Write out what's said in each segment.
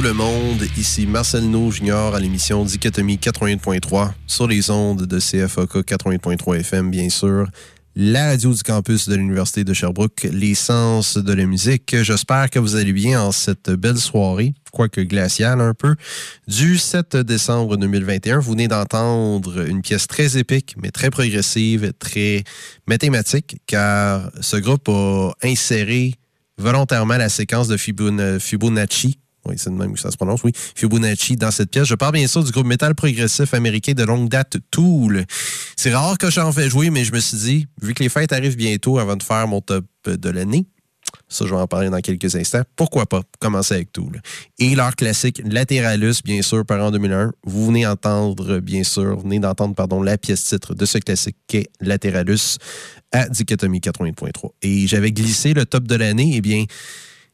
Tout le monde. Ici Marcel No Junior à l'émission Dichotomie 88.3 sur les ondes de CFOK 88.3 FM, bien sûr. La radio du campus de l'Université de Sherbrooke, l'essence de la musique. J'espère que vous allez bien en cette belle soirée, quoique glaciale un peu, du 7 décembre 2021. Vous venez d'entendre une pièce très épique, mais très progressive, très mathématique, car ce groupe a inséré volontairement la séquence de Fibonacci oui, c'est de même que ça se prononce, oui. Fibonacci dans cette pièce. Je parle bien sûr du groupe métal progressif américain de longue date Tool. C'est rare que j'en fais jouer, mais je me suis dit, vu que les fêtes arrivent bientôt avant de faire mon top de l'année, ça, je vais en parler dans quelques instants. Pourquoi pas commencer avec Tool? Et leur classique Lateralus, bien sûr, par en 2001. Vous venez d'entendre, bien sûr, venez d'entendre, pardon, la pièce titre de ce classique qu'est Lateralus à Dichotomie 80.3. Et j'avais glissé le top de l'année, eh bien,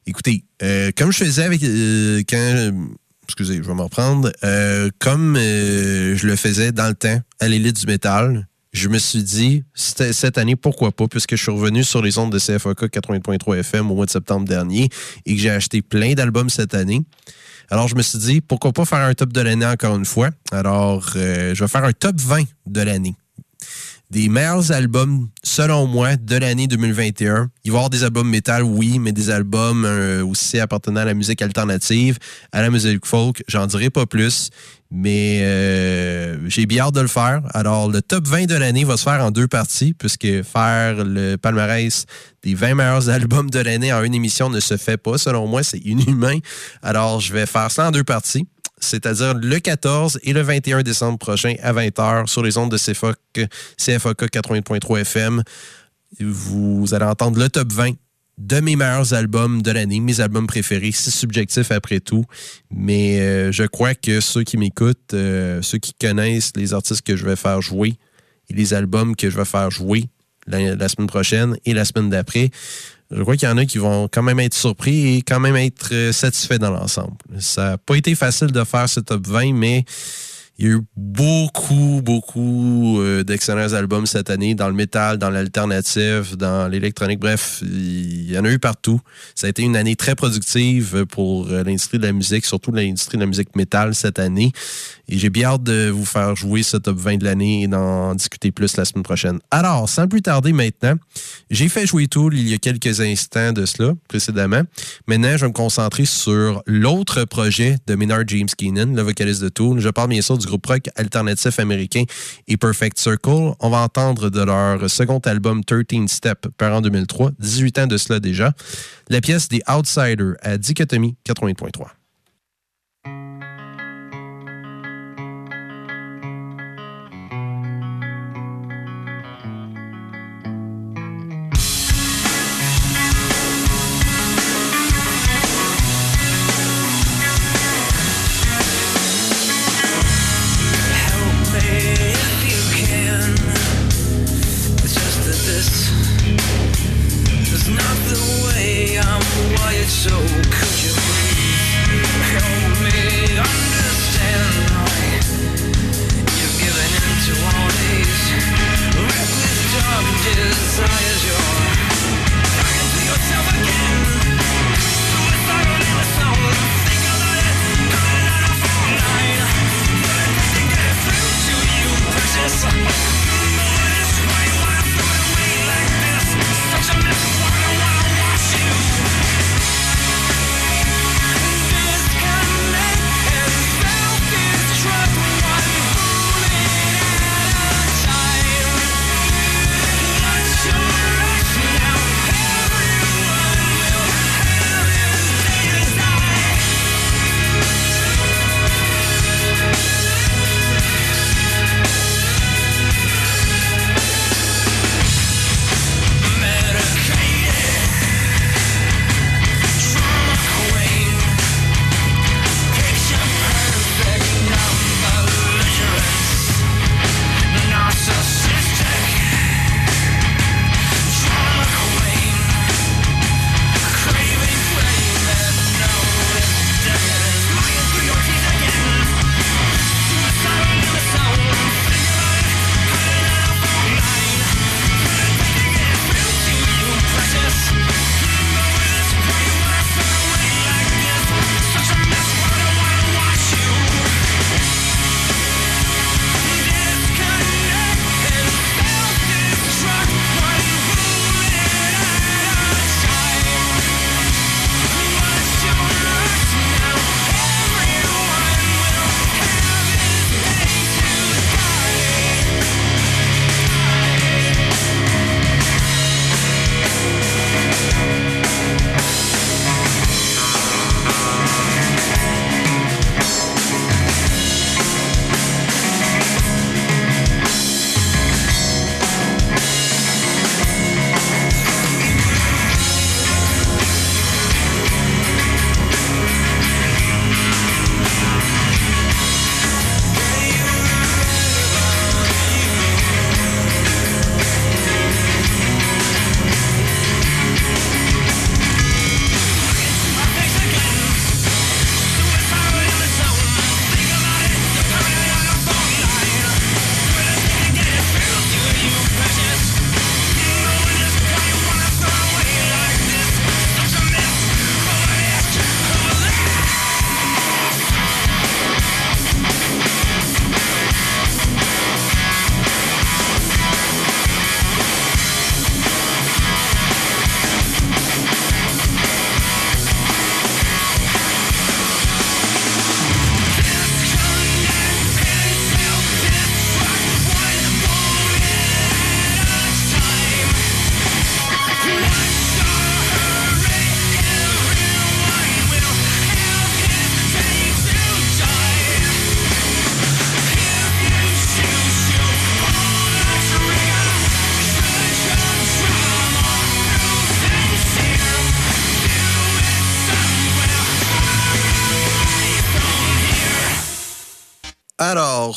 Écoutez, euh, comme je faisais avec euh, quand excusez, je vais m'en reprendre. Euh, comme je le faisais dans le temps à l'élite du métal, je me suis dit, cette année, pourquoi pas, puisque je suis revenu sur les ondes de CFAK 80.3 FM au mois de septembre dernier et que j'ai acheté plein d'albums cette année. Alors, je me suis dit, pourquoi pas faire un top de l'année encore une fois? Alors, je vais faire un top 20 de l'année. Des meilleurs albums selon moi, de l'année 2021. Il va y avoir des albums métal, oui, mais des albums euh, aussi appartenant à la musique alternative, à la musique folk. J'en dirai pas plus, mais euh, j'ai bien hâte de le faire. Alors, le top 20 de l'année va se faire en deux parties, puisque faire le palmarès des 20 meilleurs albums de l'année en une émission ne se fait pas. Selon moi, c'est inhumain. Alors, je vais faire ça en deux parties c'est-à-dire le 14 et le 21 décembre prochain à 20h sur les ondes de CFOC, CFOK 80.3 FM. Vous allez entendre le top 20 de mes meilleurs albums de l'année, mes albums préférés. C'est subjectif après tout, mais euh, je crois que ceux qui m'écoutent, euh, ceux qui connaissent les artistes que je vais faire jouer et les albums que je vais faire jouer la semaine prochaine et la semaine d'après, je crois qu'il y en a qui vont quand même être surpris et quand même être euh, satisfaits dans l'ensemble. Ça n'a pas été facile de faire ce top 20, mais il y a eu beaucoup, beaucoup euh, d'excellents albums cette année dans le métal, dans l'alternative, dans l'électronique. Bref, il y en a eu partout. Ça a été une année très productive pour euh, l'industrie de la musique, surtout l'industrie de la musique métal cette année. Et j'ai bien hâte de vous faire jouer ce top 20 de l'année et d'en discuter plus la semaine prochaine. Alors, sans plus tarder maintenant, j'ai fait jouer Tool il y a quelques instants de cela, précédemment. Maintenant, je vais me concentrer sur l'autre projet de Maynard James Keenan, le vocaliste de Tool. Je parle bien sûr du groupe rock alternatif américain et Perfect Circle. On va entendre de leur second album 13 Step par en 2003, 18 ans de cela déjà, la pièce des Outsiders à Dichotomie 80.3.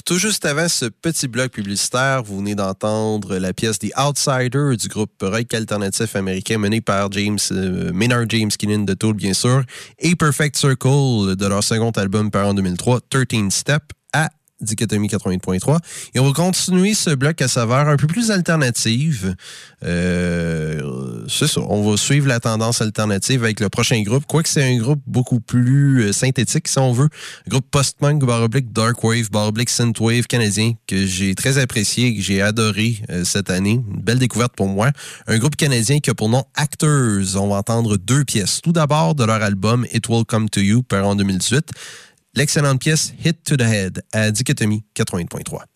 tout juste avant ce petit bloc publicitaire, vous venez d'entendre la pièce The Outsider du groupe rock alternatif américain mené par James euh, Maynard James Keenan de Tool, bien sûr, et Perfect Circle de leur second album par en 2003, 13 Step, Dichotomie 80.3. Et on va continuer ce bloc à saveur un peu plus alternative. Euh, c'est ça. On va suivre la tendance alternative avec le prochain groupe. Quoique c'est un groupe beaucoup plus euh, synthétique, si on veut. Groupe post-punk, baroblique, dark wave, baroblique synthwave canadien que j'ai très apprécié et que j'ai adoré euh, cette année. Une belle découverte pour moi. Un groupe canadien qui a pour nom Actors. On va entendre deux pièces. Tout d'abord de leur album It Will Come to You, par en 2018 l'excellente pièce Hit to the Head à Dichotomie 80.3.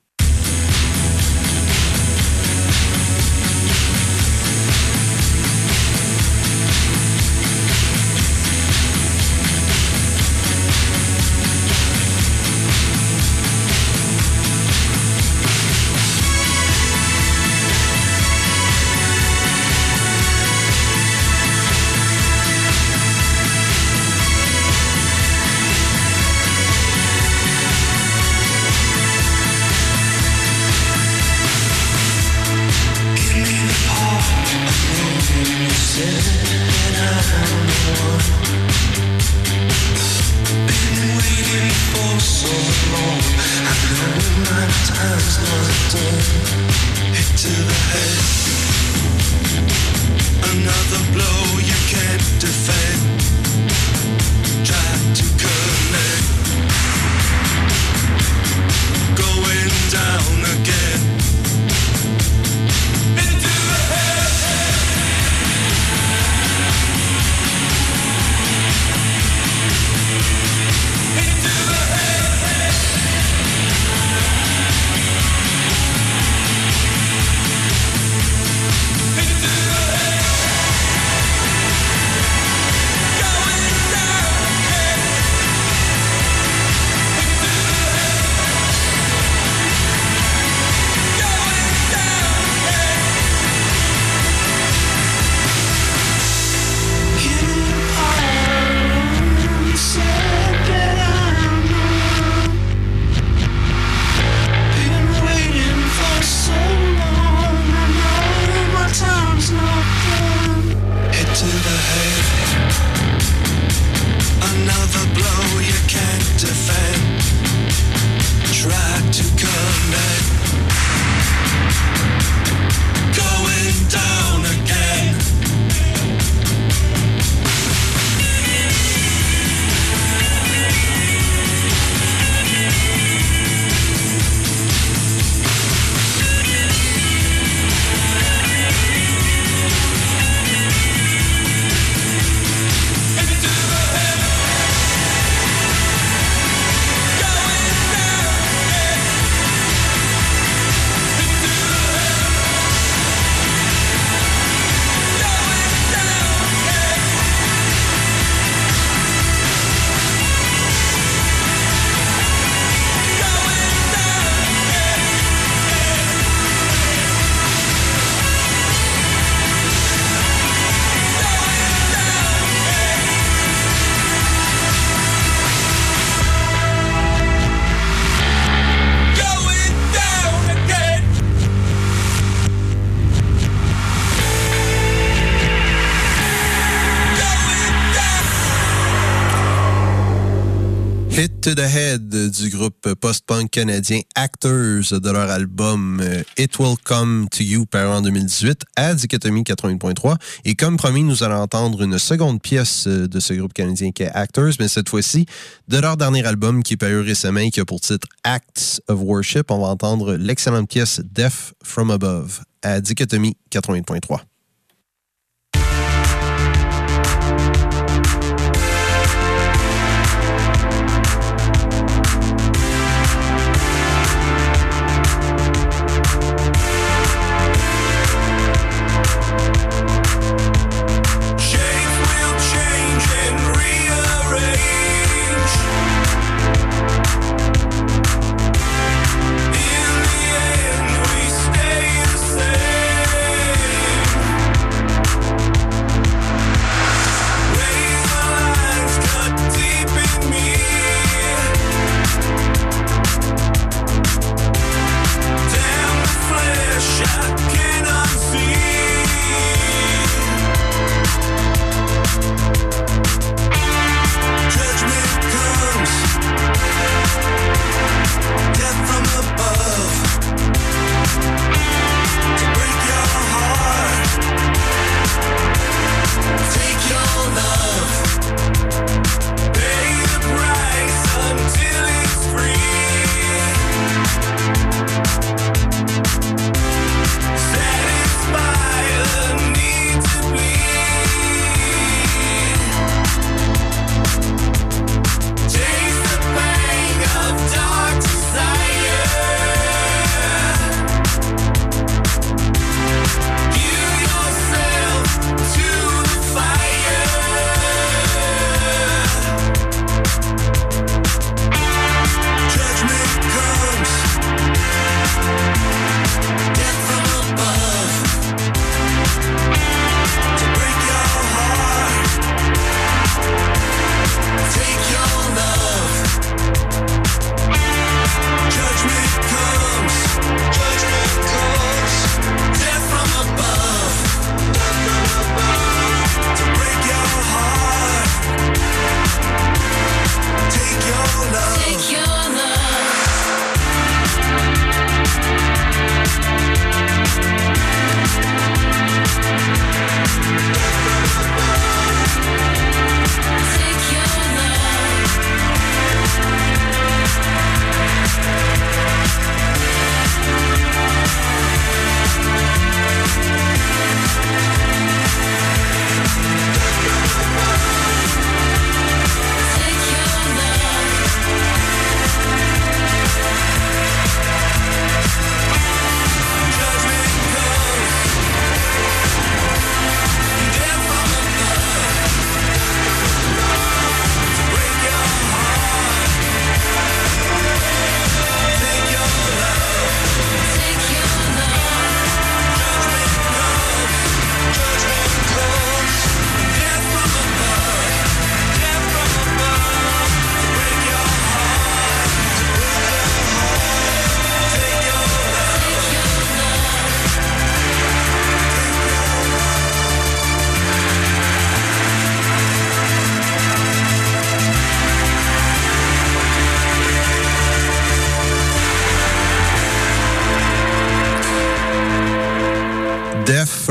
to the Head du groupe post-punk canadien Actors de leur album euh, It Will Come to You par en 2018 à Dichotomie 80.3. Et comme promis, nous allons entendre une seconde pièce euh, de ce groupe canadien qui est Actors, mais cette fois-ci de leur dernier album qui est paru récemment et qui a pour titre Acts of Worship. On va entendre l'excellente pièce Death from Above à Dichotomie 80.3.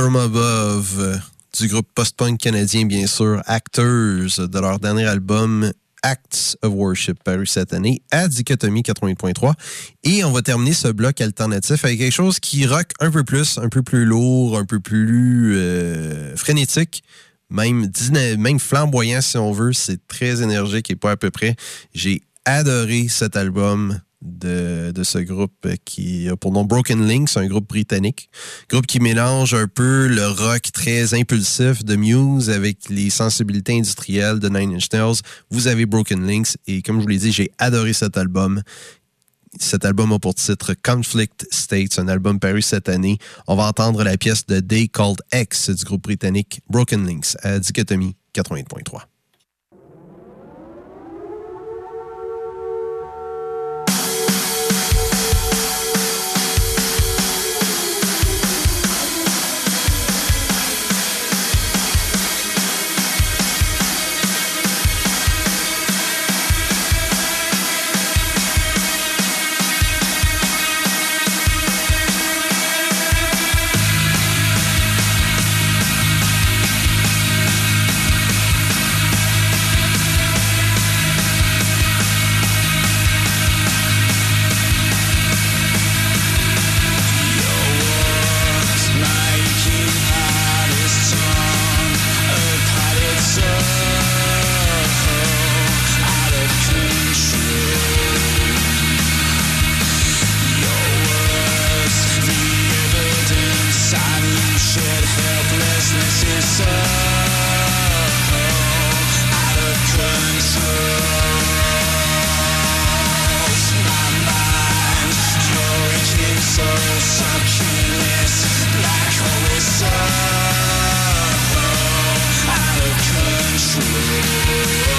From Above du groupe post-punk canadien, bien sûr, Actors, de leur dernier album Acts of Worship, paru cette année à Dichotomie 88.3. Et on va terminer ce bloc alternatif avec quelque chose qui rock un peu plus, un peu plus lourd, un peu plus euh, frénétique. Même, même flamboyant si on veut, c'est très énergique et pas à peu près. J'ai adoré cet album de, ce groupe qui a pour nom Broken Links, un groupe britannique. Groupe qui mélange un peu le rock très impulsif de Muse avec les sensibilités industrielles de Nine Inch Nails. Vous avez Broken Links et comme je vous l'ai dit, j'ai adoré cet album. Cet album a pour titre Conflict States, un album paru cette année. On va entendre la pièce de Day Called X du groupe britannique Broken Links à Dichotomie 88.3. Yeah.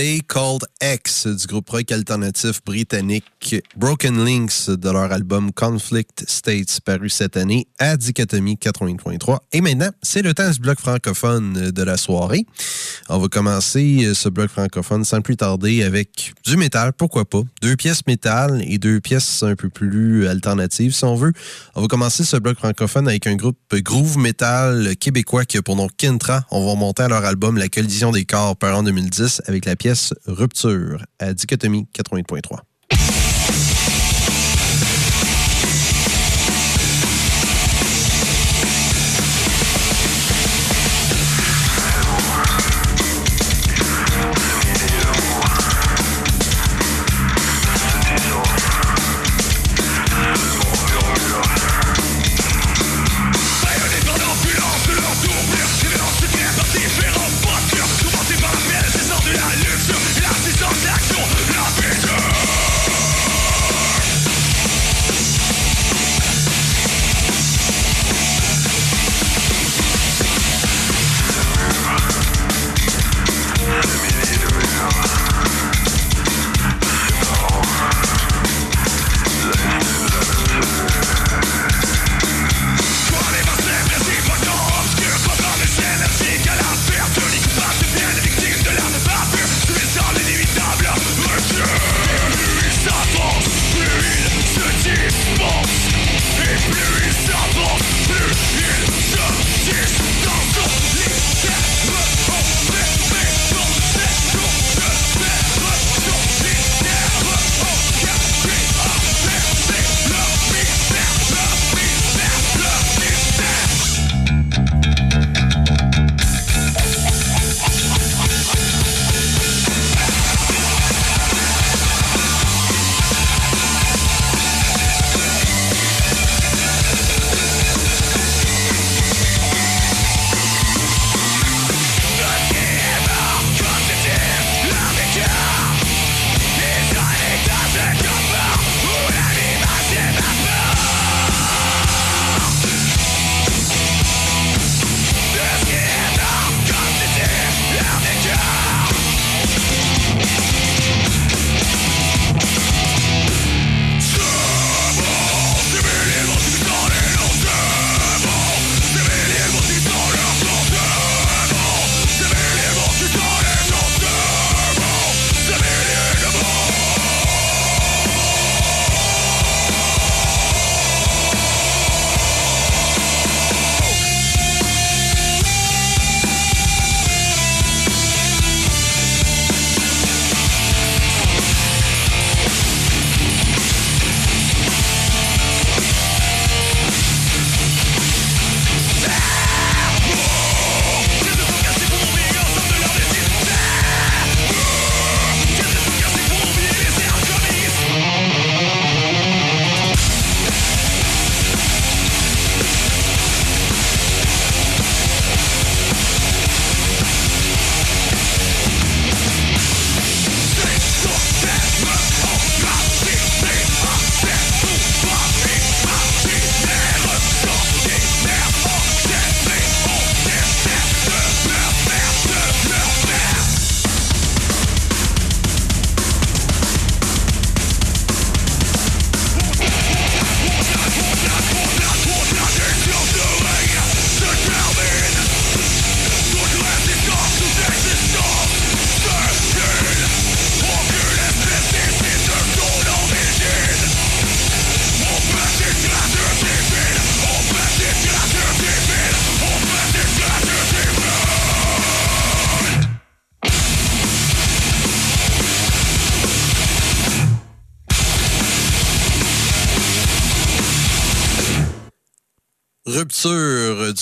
The Day Called Du groupe rock alternatif britannique Broken Links de leur album Conflict States paru cette année à Dichotomie 80.3. Et maintenant, c'est le temps du bloc francophone de la soirée. On va commencer ce bloc francophone sans plus tarder avec du métal, pourquoi pas. Deux pièces métal et deux pièces un peu plus alternatives si on veut. On va commencer ce bloc francophone avec un groupe groove metal québécois qui a pour nom Kintra. On va monter à leur album La collision des corps paru en 2010 avec la pièce Rupture à Dichotomie 88.3.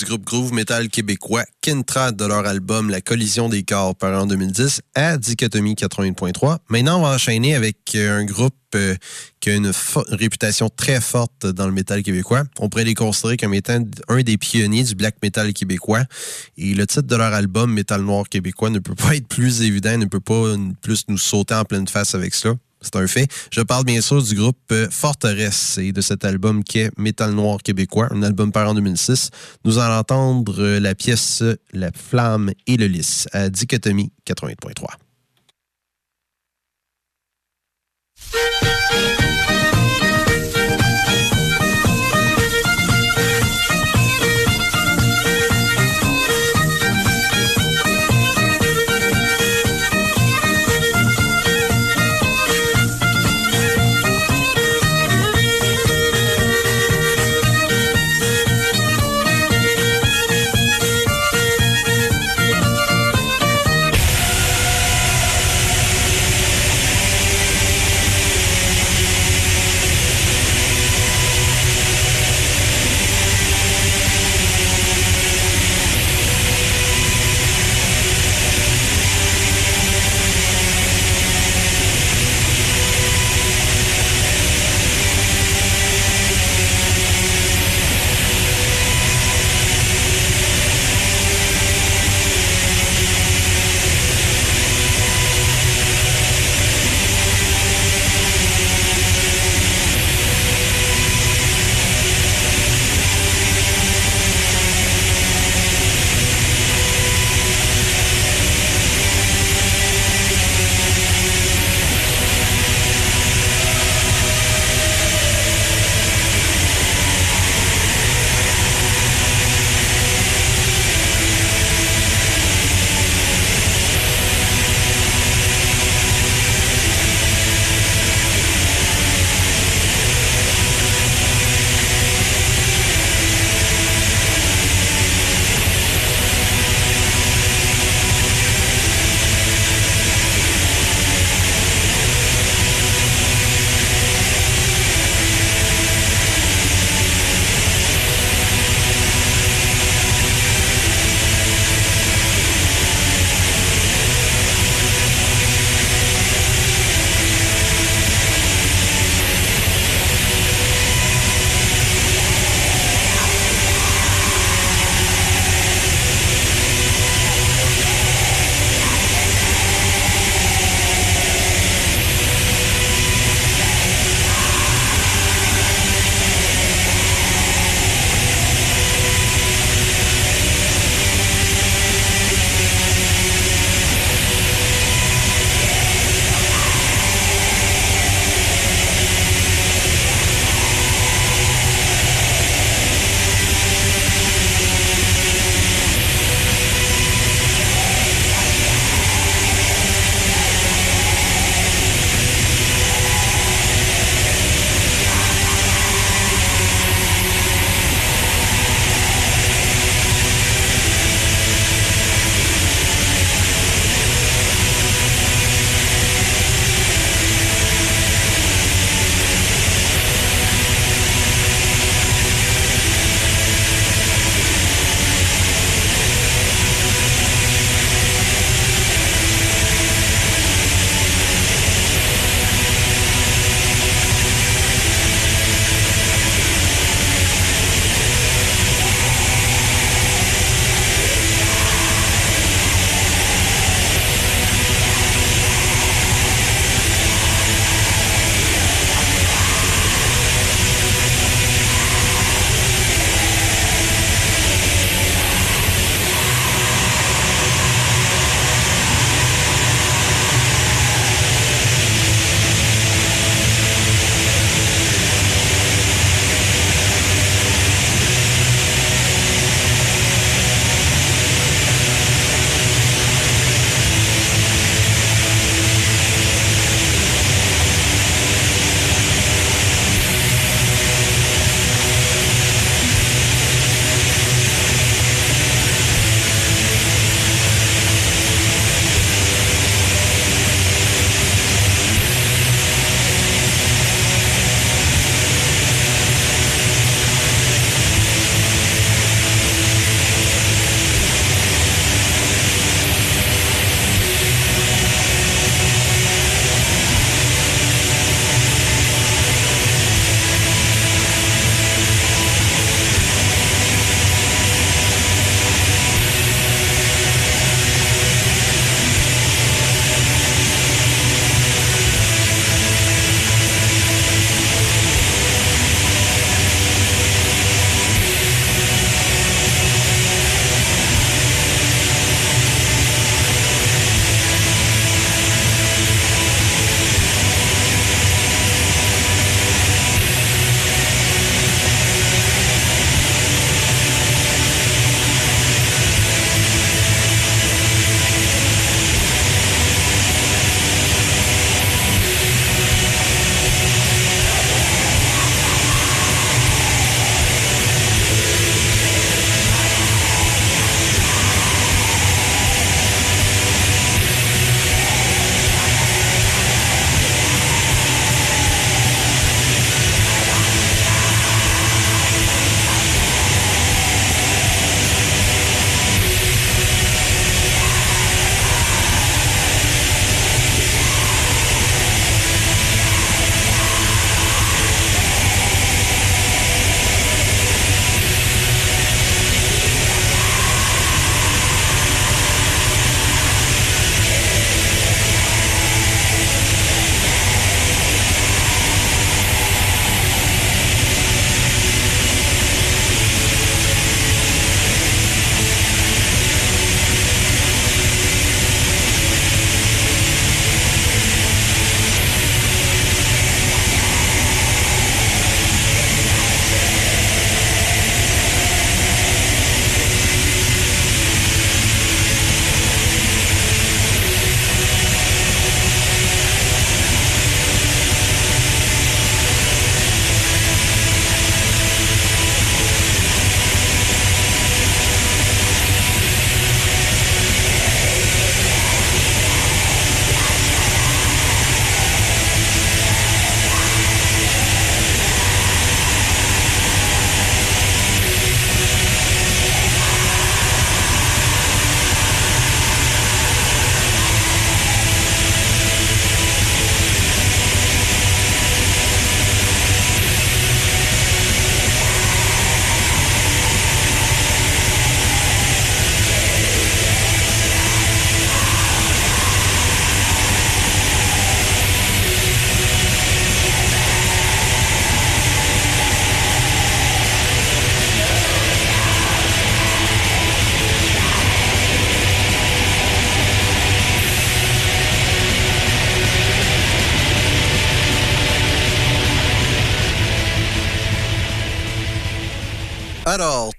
groupe groove metal québécois Kintra de leur album La collision des corps par en 2010 à Dichotomie 81.3. Maintenant, on va enchaîner avec euh, un groupe euh, qui a une réputation très forte dans le métal québécois. On pourrait les considérer comme étant un des pionniers du black metal québécois. Et le titre de leur album Métal noir québécois ne peut pas être plus évident, ne peut pas plus nous sauter en pleine face avec cela. C'est un fait. Je parle bien sûr du groupe euh, Forteresse et de cet album qui est Métal Noir québécois, un album paru en 2006. Nous allons entendre euh, la pièce euh, La Flamme et le Lys à Dichotomie 88.3.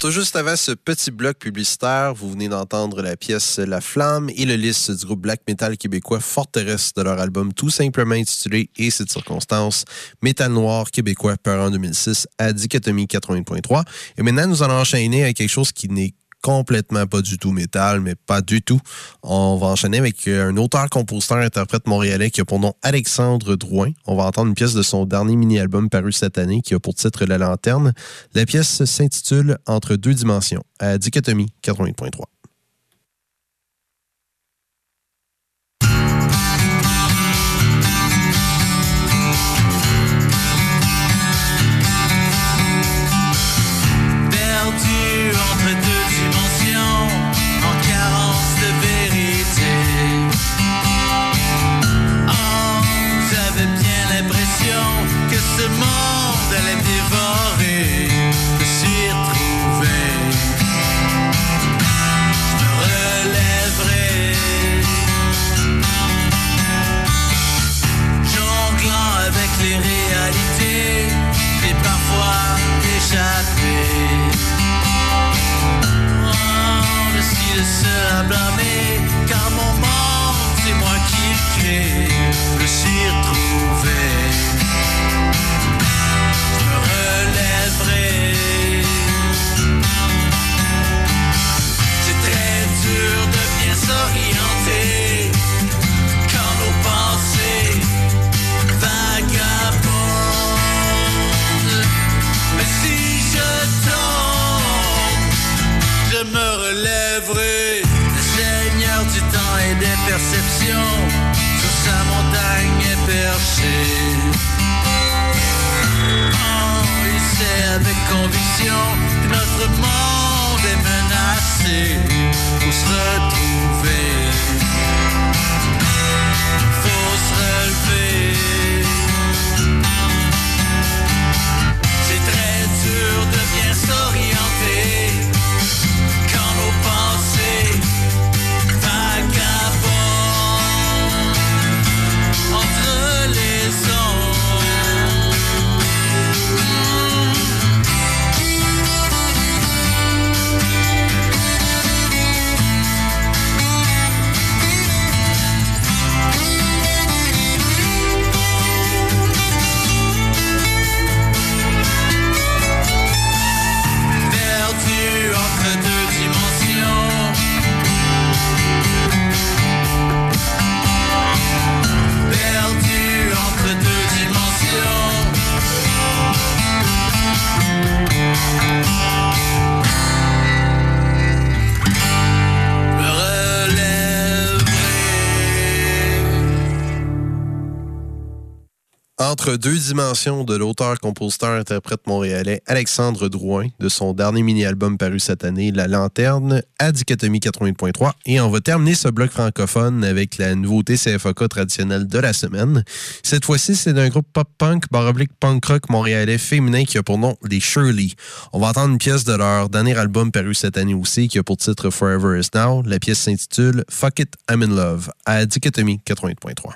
Tout juste avant ce petit bloc publicitaire, vous venez d'entendre la pièce La Flamme et le liste du groupe black metal québécois Forteresse de leur album tout simplement intitulé Et cette circonstance, Métal noir québécois par en 2006 à Dichotomie 80.3. Et maintenant, nous allons enchaîner avec quelque chose qui n'est complètement pas du tout métal, mais pas du tout. On va enchaîner avec euh, un auteur, compositeur, interprète montréalais qui a pour nom Alexandre Drouin. On va entendre une pièce de son dernier mini-album paru cette année qui a pour titre La Lanterne. La pièce s'intitule Entre deux dimensions à Dichotomie 80.3. Entre deux dimensions de l'auteur-compositeur-interprète montréalais Alexandre Drouin de son dernier mini-album paru cette année, La Lanterne, à Dichotomie 80.3. Et on va terminer ce bloc francophone avec la nouveauté CFOK traditionnelle de la semaine. Cette fois-ci, c'est d'un groupe pop-punk, baroblique punk-rock montréalais féminin qui a pour nom les Shirley. On va entendre une pièce de leur dernier album paru cette année aussi qui a pour titre Forever Is Now. La pièce s'intitule Fuck It, I'm in Love à Dichotomie 80.3.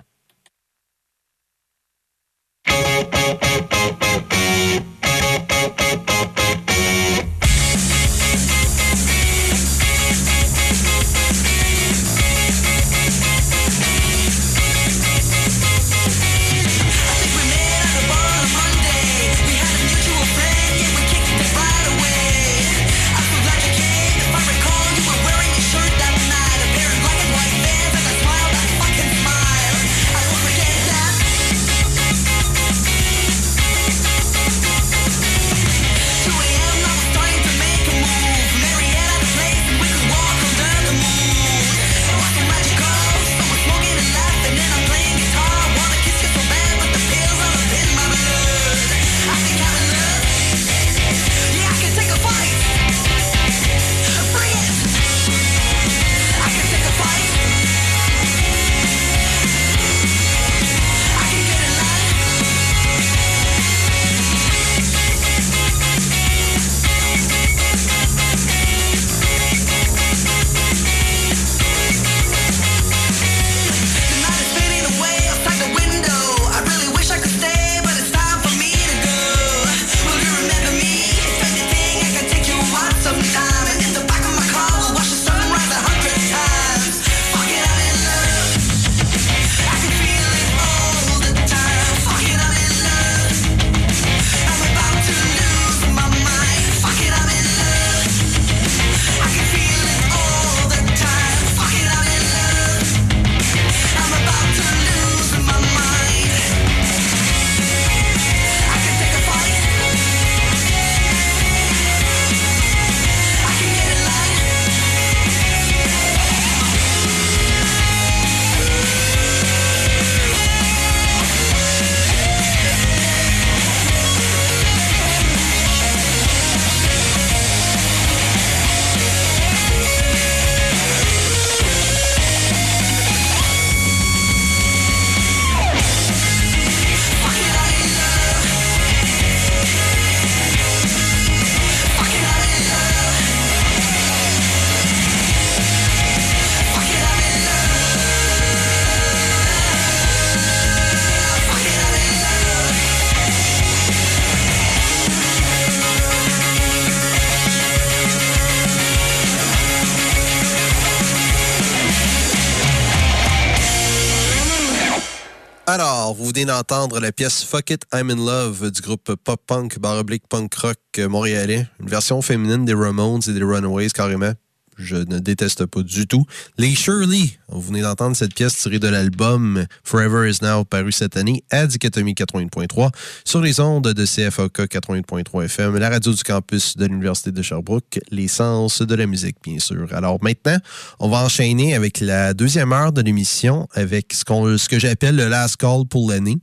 Alors, vous venez d'entendre la pièce Fuck It, I'm in Love du groupe pop-punk, baroblique punk rock montréalais. Une version féminine des Ramones et des Runaways carrément je ne déteste pas du tout. Les Shirley, vous venez d'entendre cette pièce tirée de l'album Forever Is Now paru cette année à Dichotomie 80.3 sur les ondes de CFOK 80.3 FM, la radio du campus de l'Université de Sherbrooke, l'essence de la musique, bien sûr. Alors maintenant, on va enchaîner avec la deuxième heure de l'émission avec ce, ce que j'appelle le last call pour l'année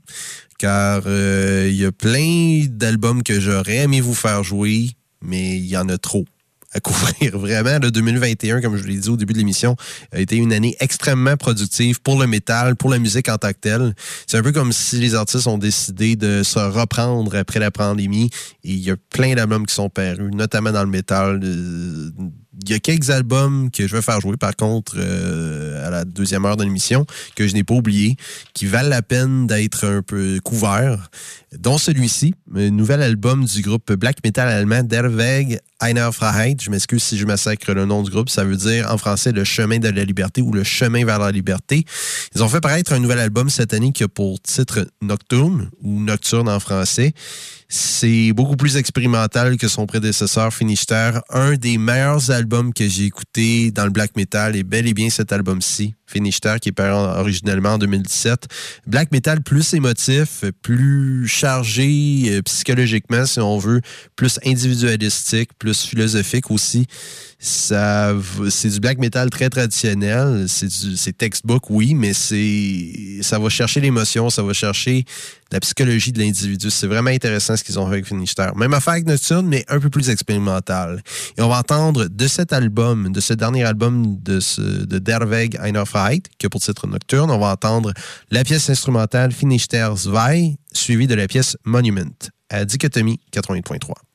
car euh, il y a plein d'albums que j'aurais aimé vous faire jouer, mais il y en a trop à couvrir. Vraiment, le 2021, comme je l'ai dit au début de l'émission, a été une année extrêmement productive pour le métal, pour la musique en tant que telle. C'est un peu comme si les artistes ont décidé de se reprendre après la pandémie. Et il y a plein d'albums qui sont parus, notamment dans le métal. Il y a quelques albums que je vais faire jouer, par contre, euh, à la deuxième heure de l'émission, que je n'ai pas oublié, qui valent la peine d'être un peu couverts, dont celui-ci, un nouvel album du groupe black metal allemand Der Weg Einer Freiheit. Je m'excuse si je massacre le nom du groupe. Ça veut dire en français le chemin de la liberté ou le chemin vers la liberté. Ils ont fait paraître un nouvel album cette année qui a pour titre Nocturne ou Nocturne en français. C'est beaucoup plus expérimental que son prédécesseur Finister. Un des meilleurs albums que j'ai écouté dans le black metal est bel et bien cet album-ci, Finister, qui est paru originellement en 2017. Black metal plus émotif, plus chargé euh, psychologiquement, si on veut, plus individualistique, plus philosophique aussi ça c'est du black metal très traditionnel. C'est textbook oui mais c'est ça va chercher l'émotion ça va chercher la psychologie de l'individu. C'est vraiment intéressant ce qu'ils ont fait avec Finister même affaire avec Nocturne mais un peu plus expérimental. Et on va entendre de cet album de ce dernier album de ce, de Derweg Einer Fight qui pour titre Nocturne on va entendre la pièce instrumentale Finister Zwei suivie de la pièce Monument. À Dichotomie 88.3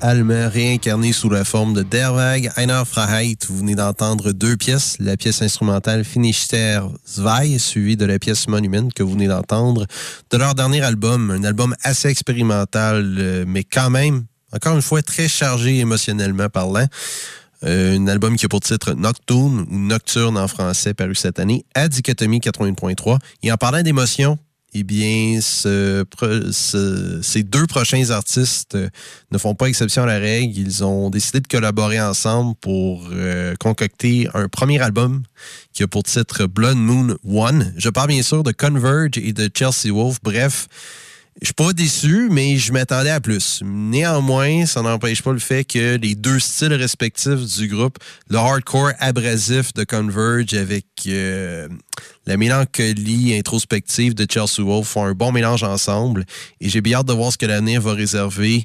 allemand réincarné sous la forme de Der Weg einer Freiheit. Vous venez d'entendre deux pièces. La pièce instrumentale Finister Zwei, suivie de la pièce Monument que vous venez d'entendre de leur dernier album. Un album assez expérimental, euh, mais quand même, encore une fois, très chargé émotionnellement parlant. Euh, un album qui a pour titre Nocturne ou Nocturne en français paru cette année à Dichotomie 81.3. Et en parlant d'émotion, eh bien, ce, ces deux prochains artistes euh, ne font pas exception à la règle. Ils ont décidé de collaborer ensemble pour euh, concocter un premier album qui a pour titre Blood Moon One. Je parle bien sûr de Converge et de Chelsea Wolf. Bref, je suis pas déçu, mais je m'attendais à plus. Néanmoins, ça n'empêche pas le fait que les deux styles respectifs du groupe, le hardcore abrasif de Converge avec euh, la mélancolie introspective de Chelsea Wolf font un bon mélange ensemble. Et j'ai bien hâte de voir ce que l'avenir va réserver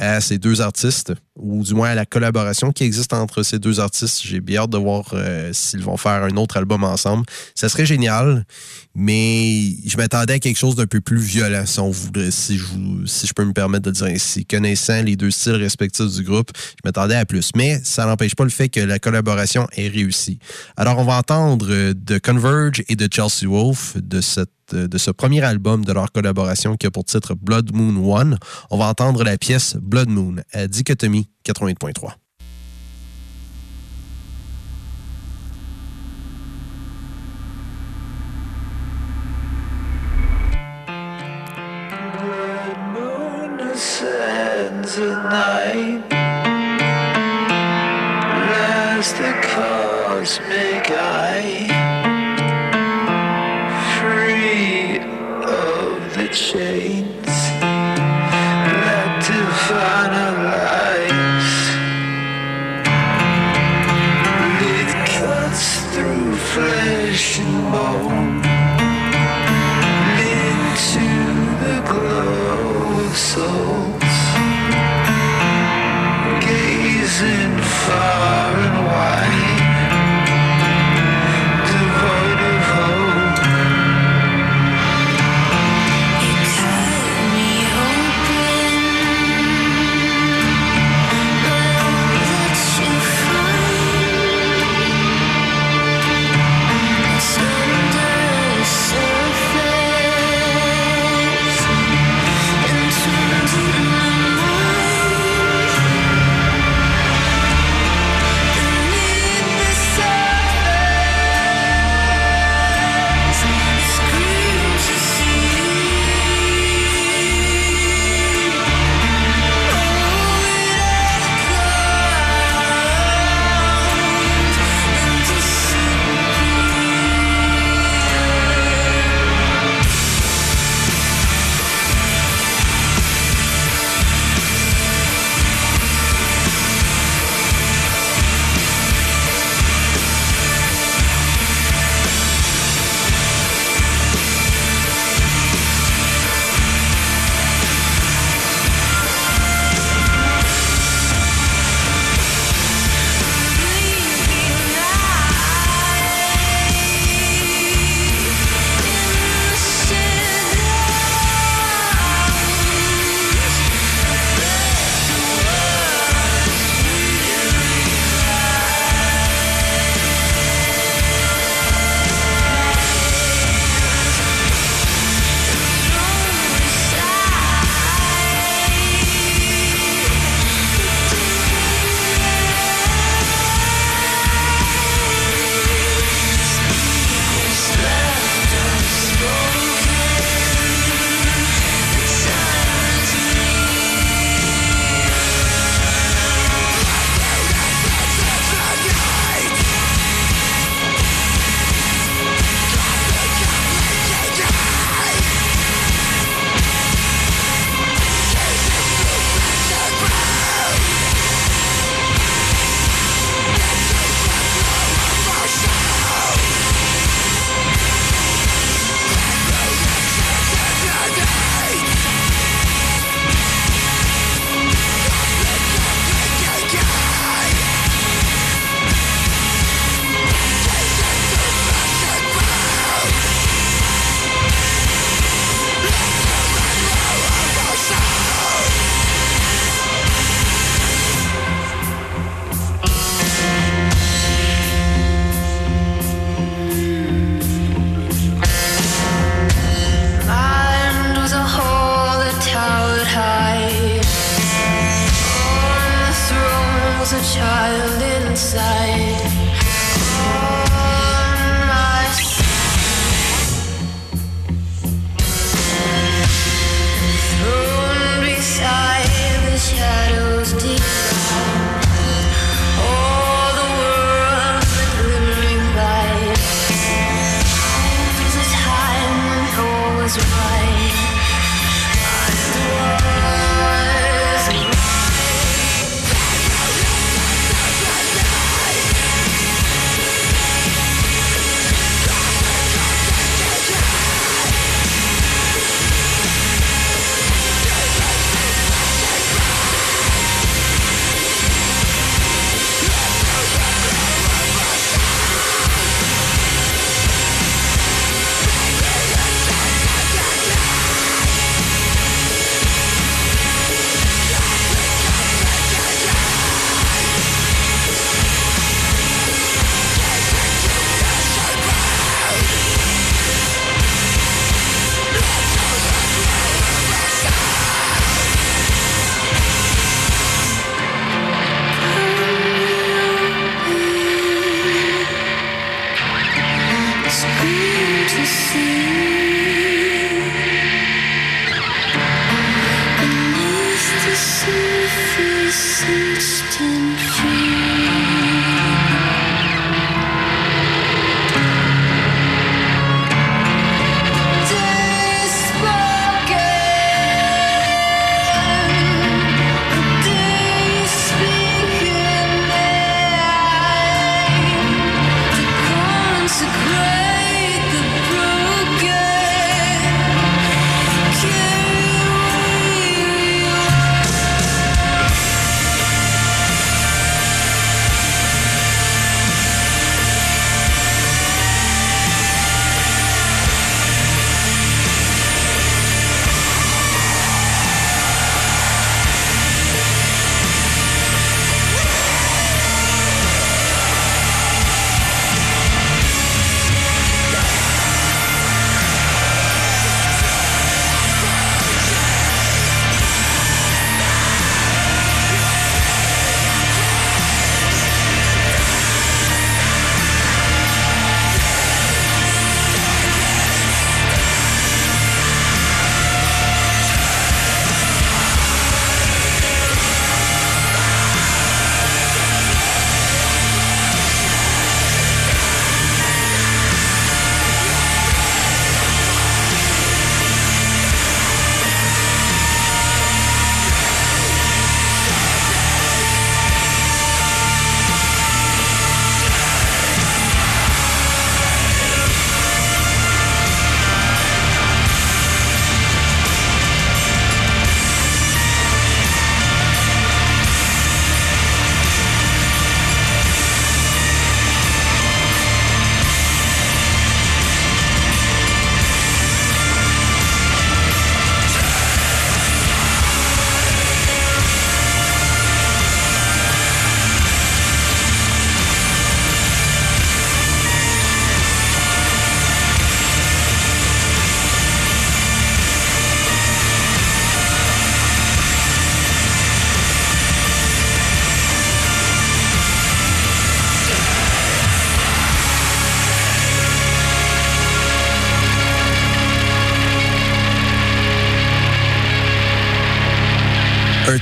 à ces deux artistes, ou du moins à la collaboration qui existe entre ces deux artistes. J'ai bien hâte de voir euh, s'ils vont faire un autre album ensemble. Ça serait génial, mais je m'attendais à quelque chose d'un peu plus violent, si, on voudrait, si, je, peux me permettre de dire ainsi. Connaissant les deux styles respectifs du groupe, je m'attendais à plus. Mais ça n'empêche pas le fait que la collaboration est réussie. Alors, on va entendre de Converge et de Chelsea Wolf de cette de ce premier album de leur collaboration qui a pour titre Blood Moon One. On va entendre la pièce Blood Moon à Dichotomie 88.3. chains that define our lives. It cuts through flesh and bone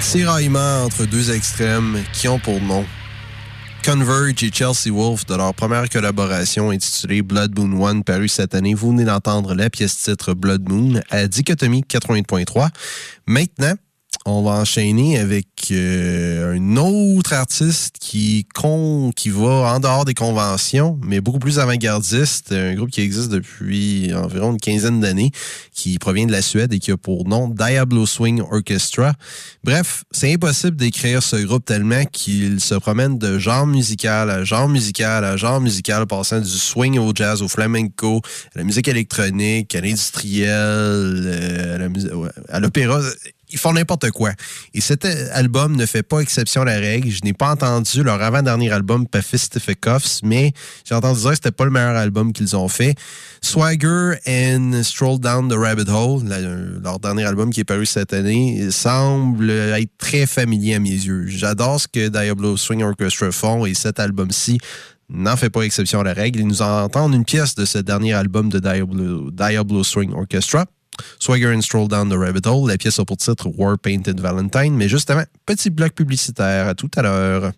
tiraillement entre deux extrêmes qui ont pour nom Converge et Chelsea Wolf de leur première collaboration intitulée Blood Moon One parue cette année. Vous venez d'entendre la pièce titre Blood Moon à Dichotomie 80.3. Maintenant, on va enchaîner avec euh, un autre artiste qui, con, qui va en dehors des conventions, mais beaucoup plus avant-gardiste. Un groupe qui existe depuis environ une quinzaine d'années, qui provient de la Suède et qui a pour nom Diablo Swing Orchestra. Bref, c'est impossible d'écrire ce groupe tellement qu'il se promène de genre musical à genre musical à genre musical, passant du swing au jazz, au flamenco, à la musique électronique, à l'industriel, euh, à l'opéra ils font n'importe quoi. Et cet album ne fait pas exception à la règle. Je n'ai pas entendu leur avant-dernier album, Cuffs, mais j'ai entendu dire que c'était pas le meilleur album qu'ils ont fait. Swagger and Stroll Down the Rabbit Hole, leur dernier album qui est paru cette année, semble être très familier à mes yeux. J'adore ce que Diablo Swing Orchestra font et cet album-ci n'en fait pas exception à la règle. Ils nous entendent une pièce de ce dernier album de Diablo Swing Orchestra. Swagger and Stroll Down the Rabbit Hole. La pièce a pour titre War Painted Valentine. Mais justement, petit bloc publicitaire. À tout à l'heure.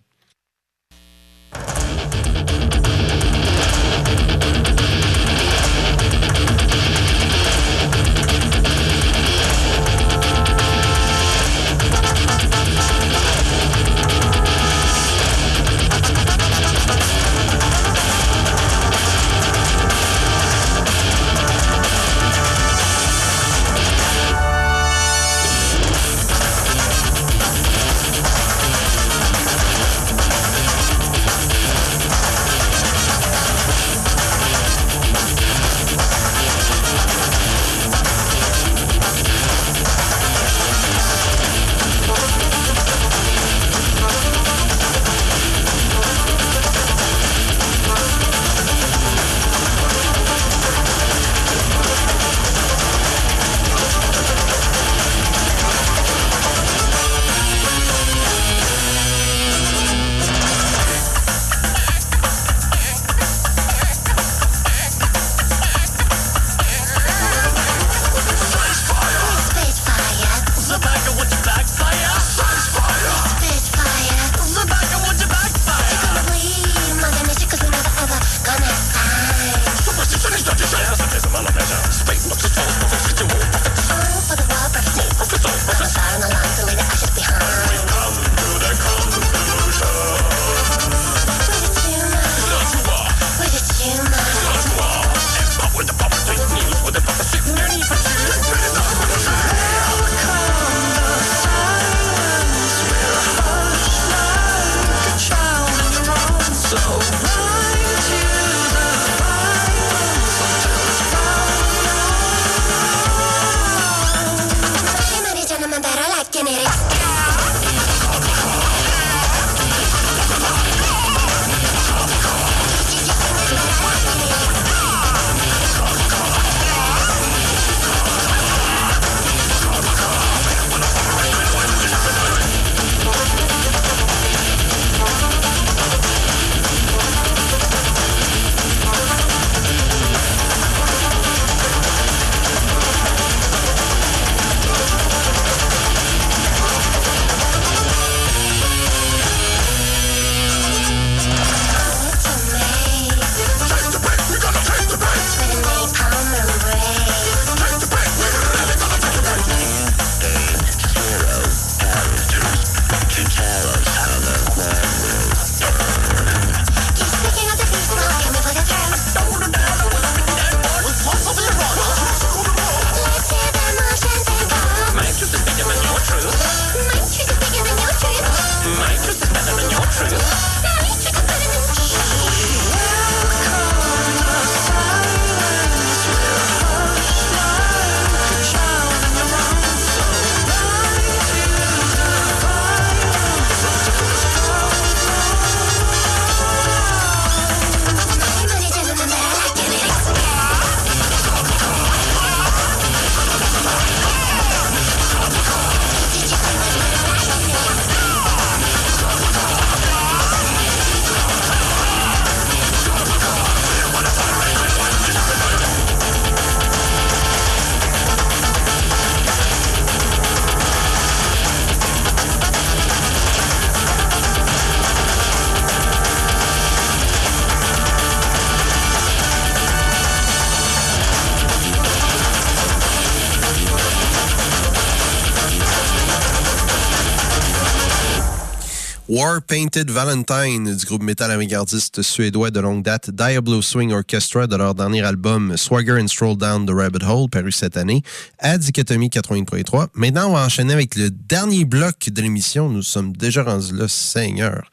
Painted Valentine du groupe métal avant-gardiste suédois de longue date Diablo Swing Orchestra de leur dernier album Swagger and Stroll Down the Rabbit Hole paru cette année à Dichotomie 83. Maintenant, on va enchaîner avec le dernier bloc de l'émission. Nous sommes déjà rendus là, Seigneur.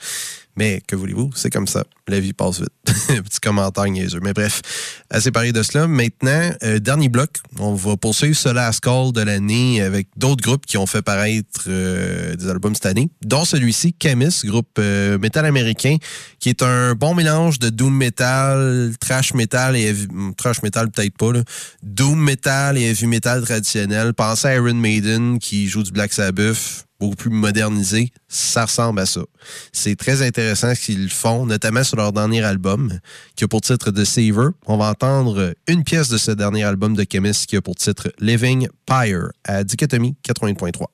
Mais que voulez-vous, c'est comme ça. La vie passe vite. Petit commentaire niaiseux. Mais bref, assez parlé de cela. Maintenant, euh, dernier bloc. On va poursuivre ce last call de l'année avec d'autres groupes qui ont fait paraître euh, des albums cette année, dont celui-ci, Chemis, groupe euh, métal américain, qui est un bon mélange de doom metal, trash metal et heavy, hmm, trash metal peut-être pas, là. doom metal et heavy metal traditionnel. Pensez à Iron Maiden qui joue du Black Sabbath beaucoup plus modernisé, ça ressemble à ça. C'est très intéressant ce qu'ils font, notamment sur leur dernier album, qui a pour titre The Saver. On va entendre une pièce de ce dernier album de Chemist qui a pour titre Living Pyre à Dichotomie 80.3.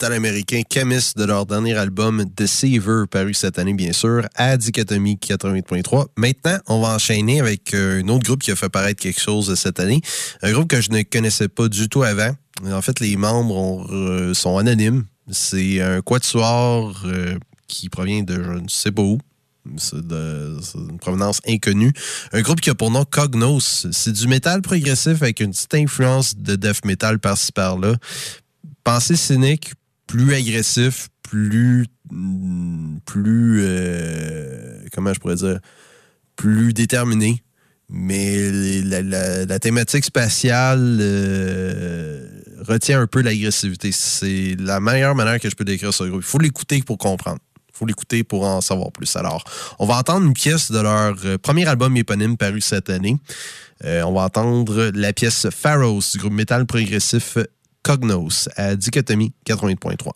métal américain Chemist de leur dernier album Deceiver, paru cette année bien sûr, à Dichotomie 88.3. Maintenant, on va enchaîner avec euh, un autre groupe qui a fait paraître quelque chose cette année. Un groupe que je ne connaissais pas du tout avant. En fait, les membres euh, sont anonymes. C'est un quatuor euh, qui provient de je ne sais pas où. C'est d'une provenance inconnue. Un groupe qui a pour nom Cognos. C'est du métal progressif avec une petite influence de death metal par-ci par-là. Pensée cynique, plus agressif, plus. plus. Euh, comment je pourrais dire? Plus déterminé. Mais la, thématique spatiale euh, retient un peu l'agressivité. C'est la meilleure manière que je peux décrire ce groupe. Il faut l'écouter pour comprendre faut l'écouter pour en savoir plus. Alors, on va entendre une pièce de leur euh, premier album éponyme paru cette année. On va entendre la pièce Pharaohs du groupe métal progressif Cognos à Dichotomie 88.3.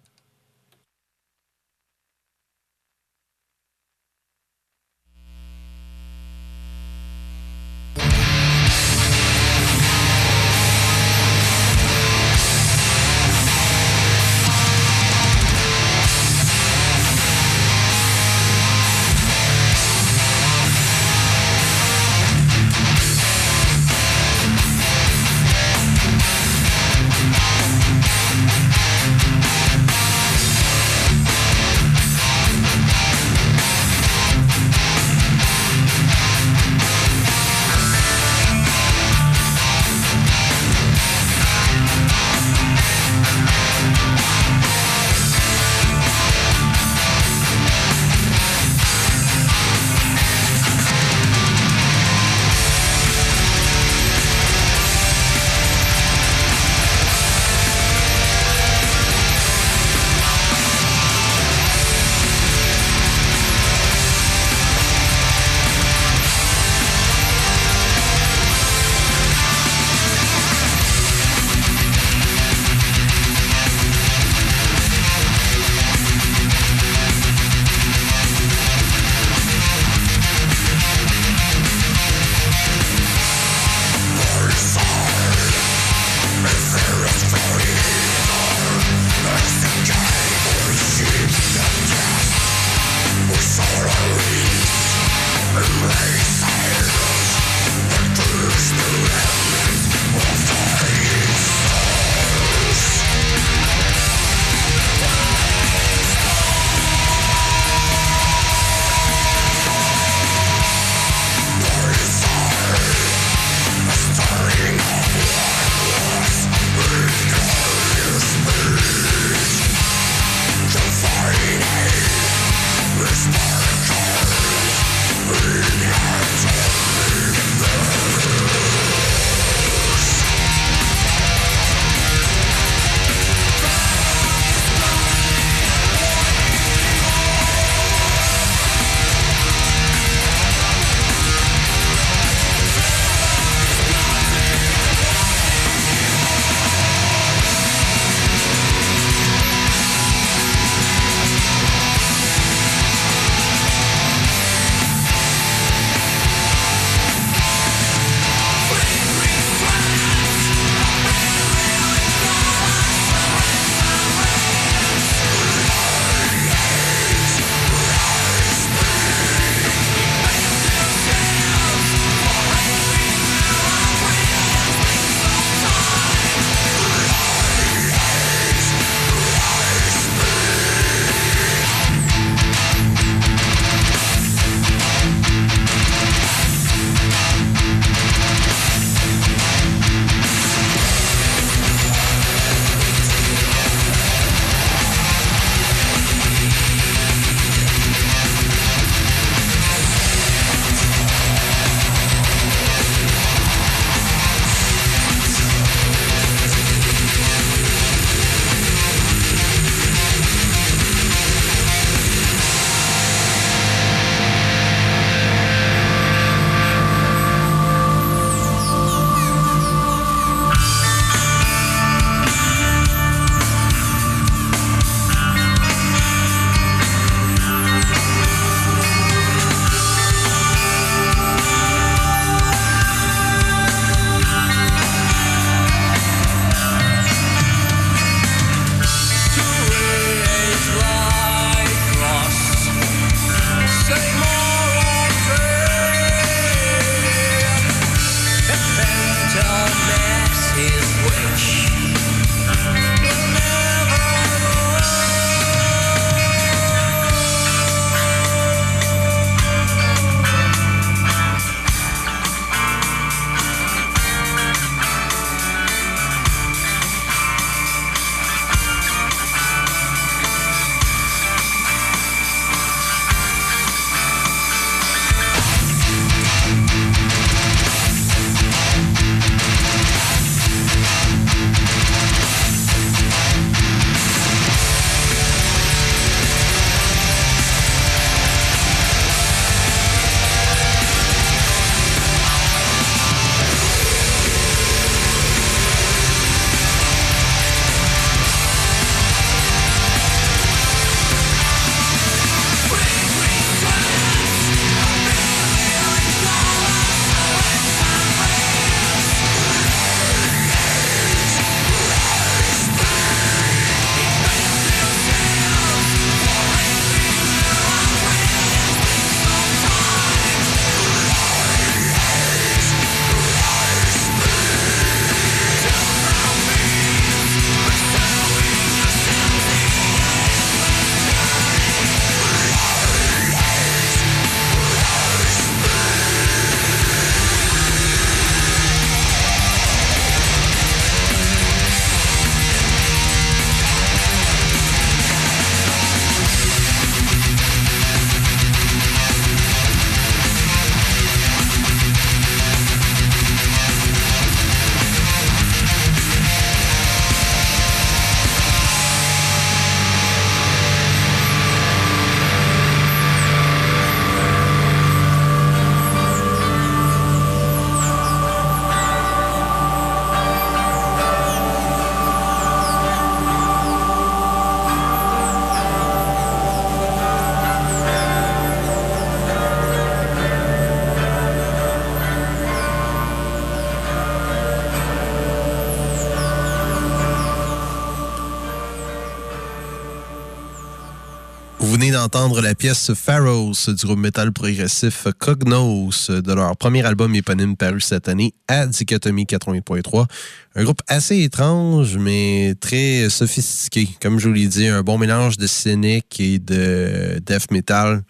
d'entendre la pièce Pharaohs du groupe métal progressif Cognos de leur premier album éponyme paru cette année à Dichotomie 80.3. Un groupe assez étrange, mais très sophistiqué. Comme je vous l'ai dit, un bon mélange de cynique et de death metal.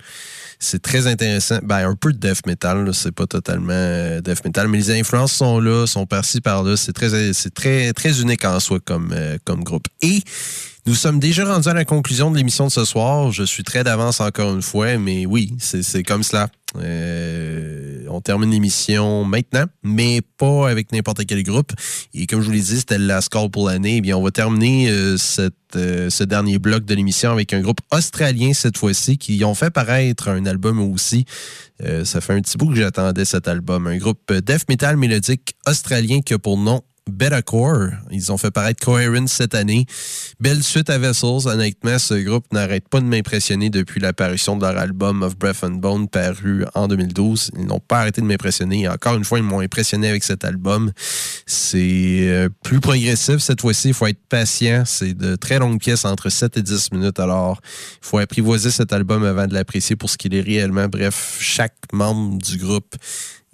C'est très intéressant. Ben, un peu de death metal, c'est pas totalement euh, death metal, mais les influences sont là, sont par-ci, par-là. C'est très, très, très unique en soi comme, euh, comme groupe. Et nous sommes déjà rendus à la conclusion de l'émission de ce soir. Je suis très d'avance encore une fois, mais oui, c'est comme cela. Euh, on termine l'émission maintenant, mais pas avec n'importe quel groupe. Et comme je vous l'ai dit, c'était la score pour l'année. Eh bien, on va terminer euh, cette, euh, ce dernier bloc de l'émission avec un groupe australien cette fois-ci qui ont fait paraître un album aussi. ça fait un petit bout que j'attendais cet album. Un groupe death metal mélodique australien qui a pour nom Core, Ils ont fait paraître Coherence cette année. Belle suite à Vessels. Honnêtement, ce groupe n'arrête pas de m'impressionner depuis l'apparition de leur album Of Breath and Bone paru en 2012. Ils n'ont pas arrêté de m'impressionner. Encore une fois, ils m'ont impressionné avec cet album. C'est euh, plus progressif cette fois-ci. Il faut être patient. C'est de très longues pièces, entre 7 et 10 minutes. Alors, il faut apprivoiser cet album avant de l'apprécier pour ce qu'il est réellement. Bref, chaque membre du groupe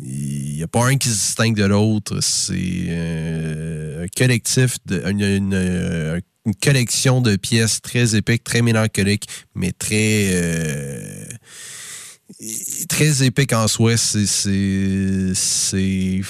il n'y a pas un qui se distingue de l'autre. C'est euh, un collectif, de, une, collection de pièces très épiques, très mélancoliques, mais très euh, très épiques en soi. C'est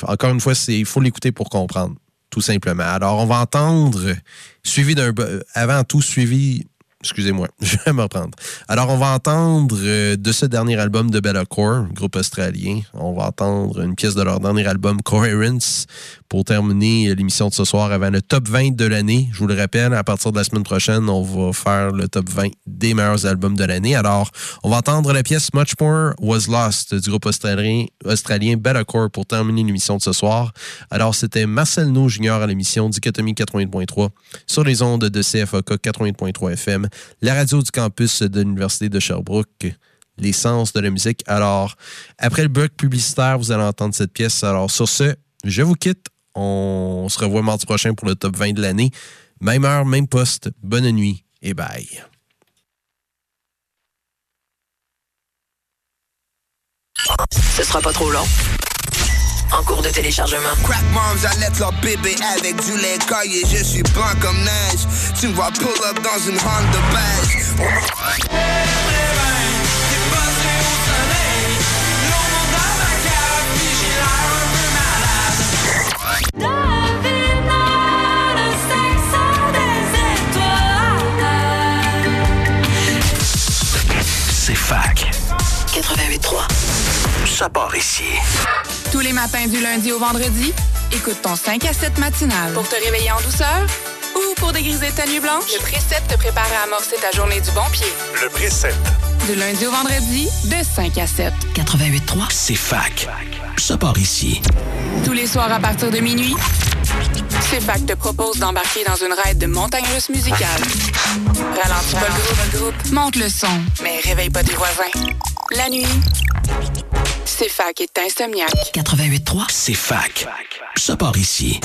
encore une fois, il faut l'écouter pour comprendre, tout simplement. Alors, on va entendre, suivi d'un avant tout suivi Excusez-moi, je vais me reprendre. Alors, on va entendre euh, de ce dernier album de Bellacore, groupe australien, on va entendre une pièce de leur dernier album, Coherence, pour terminer l'émission de ce soir avant le top 20 de l'année. Je vous le rappelle, à partir de la semaine prochaine, on va faire le top 20 des meilleurs albums de l'année. Alors, on va entendre la pièce Much More Was Lost du groupe australien, australien Bellacore pour terminer l'émission de ce soir. Alors, c'était Marcel No Junior à l'émission Dichotomie 80.3 sur les ondes de CFOK 80.3 FM la radio du campus de l'Université de Sherbrooke, l'essence de la musique. Alors, après le bloc publicitaire, vous allez entendre cette pièce. Alors, sur ce, je vous quitte. On se revoit mardi prochain pour le top 20 de l'année. Même heure, même poste. Bonne nuit et bye. Ce sera pas trop long en cours de téléchargement. Crack moms allaitent leur bébé avec du lait caillé. Je suis blanc comme neige. Tu me vois pull up dans une Honda beige. Fac. 88.3. Ça part ici. Tous les matins du lundi au vendredi, écoute ton 5 à 7 matinal pour te réveiller en douceur ou pour dégriser ta nuit blanche. Le Précepte te prépare à amorcer ta journée du bon pied. Le Précepte. Du lundi au vendredi, de 5 à 7. 88.3. C'est fac. Ça part ici. Tous les soirs à partir de minuit, CFAC te propose d'embarquer dans une raide de montagne russe musicale. Ralentis pas le groupe, monte le son, mais réveille pas tes voisins. La nuit, CFAC est insomniaque. 88.3, c'est fac. Ça part ici.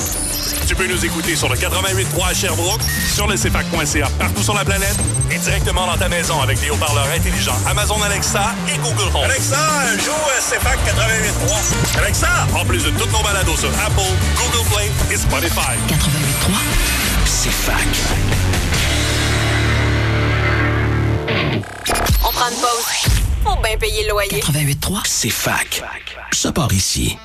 Tu peux nous écouter sur le 88.3 à Sherbrooke, sur le CFAC.ca partout sur la planète et directement dans ta maison avec des haut-parleurs intelligents Amazon Alexa et Google Home. Alexa, joue à CFAC 88.3. Alexa, en plus de toutes nos balados sur Apple, Google Play et Spotify. 88.3, c'est fac. On prend une pause. Faut bien payer le loyer. 88.3, c'est fac. Ça part ici.